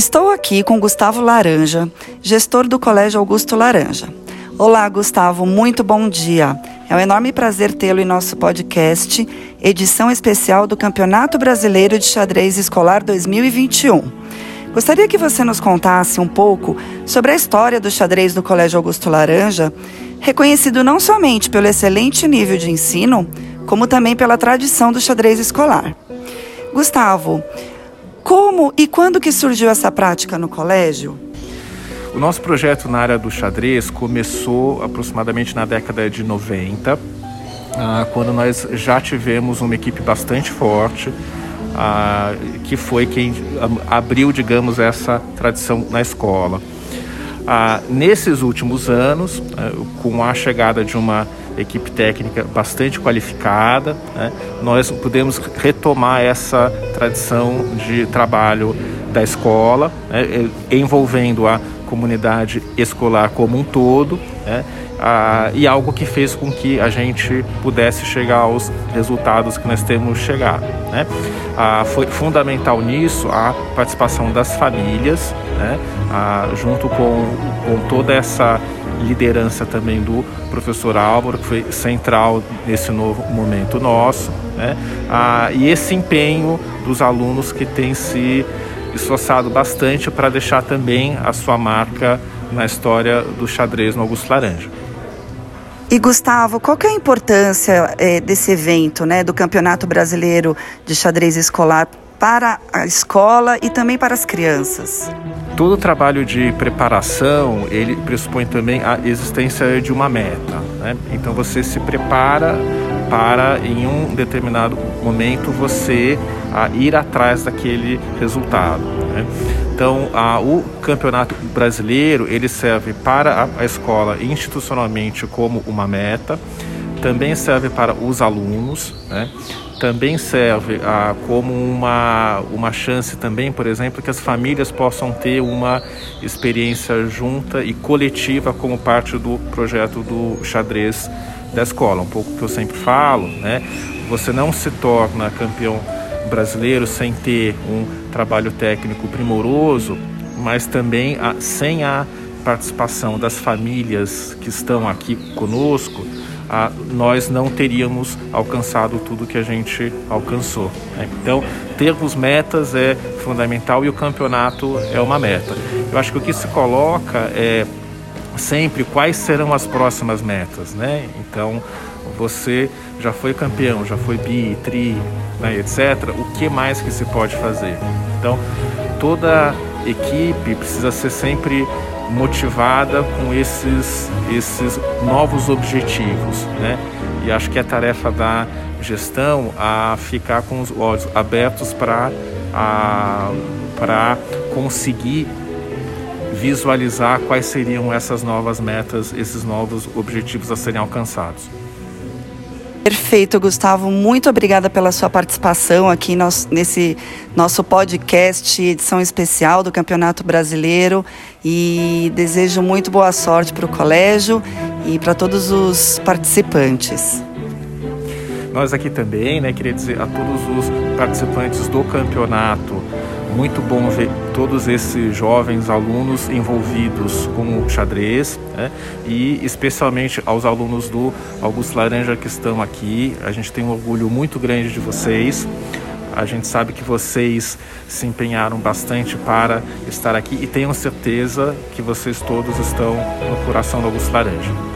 Estou aqui com Gustavo Laranja, gestor do Colégio Augusto Laranja. Olá, Gustavo, muito bom dia. É um enorme prazer tê-lo em nosso podcast, edição especial do Campeonato Brasileiro de Xadrez Escolar 2021. Gostaria que você nos contasse um pouco sobre a história do xadrez do Colégio Augusto Laranja, reconhecido não somente pelo excelente nível de ensino, como também pela tradição do xadrez escolar. Gustavo, como e quando que surgiu essa prática no colégio? O nosso projeto na área do xadrez começou aproximadamente na década de 90, ah, quando nós já tivemos uma equipe bastante forte, ah, que foi quem abriu, digamos, essa tradição na escola. Ah, nesses últimos anos, com a chegada de uma equipe técnica bastante qualificada. Né? Nós podemos retomar essa tradição de trabalho da escola, né? envolvendo a comunidade escolar como um todo, né? ah, e algo que fez com que a gente pudesse chegar aos resultados que nós temos chegado. Né? Ah, foi fundamental nisso a participação das famílias, né? ah, junto com, com toda essa liderança também do professor Álvaro, que foi central nesse novo momento nosso, né? Ah, e esse empenho dos alunos que tem se esforçado bastante para deixar também a sua marca na história do xadrez no Augusto Laranja. E Gustavo, qual que é a importância é, desse evento, né, do Campeonato Brasileiro de Xadrez Escolar para a escola e também para as crianças? Todo o trabalho de preparação, ele pressupõe também a existência de uma meta. Né? Então você se prepara para, em um determinado momento, você a, ir atrás daquele resultado. Né? Então, a, o campeonato brasileiro ele serve para a, a escola institucionalmente como uma meta, também serve para os alunos, né? também serve ah, como uma, uma chance também, por exemplo, que as famílias possam ter uma experiência junta e coletiva como parte do projeto do xadrez da escola. Um pouco que eu sempre falo, né? Você não se torna campeão brasileiro sem ter um trabalho técnico primoroso, mas também a, sem a participação das famílias que estão aqui conosco, a, nós não teríamos alcançado tudo que a gente alcançou. Né? Então, termos metas é fundamental e o campeonato é uma meta. Eu acho que o que se coloca é sempre quais serão as próximas metas, né? Então, você já foi campeão, já foi bi, tri, né, etc. O que mais que se pode fazer? Então, toda equipe precisa ser sempre motivada com esses, esses novos objetivos, né? E acho que é tarefa da gestão a ficar com os olhos abertos para para conseguir visualizar quais seriam essas novas metas, esses novos objetivos a serem alcançados. Perfeito, Gustavo. Muito obrigada pela sua participação aqui nesse nosso podcast, edição especial do Campeonato Brasileiro. E desejo muito boa sorte para o colégio e para todos os participantes. Nós aqui também, né, queria dizer a todos os participantes do campeonato muito bom ver todos esses jovens alunos envolvidos com o xadrez né? e especialmente aos alunos do Augusto Laranja que estão aqui. A gente tem um orgulho muito grande de vocês. A gente sabe que vocês se empenharam bastante para estar aqui e tenham certeza que vocês todos estão no coração do Augusto Laranja.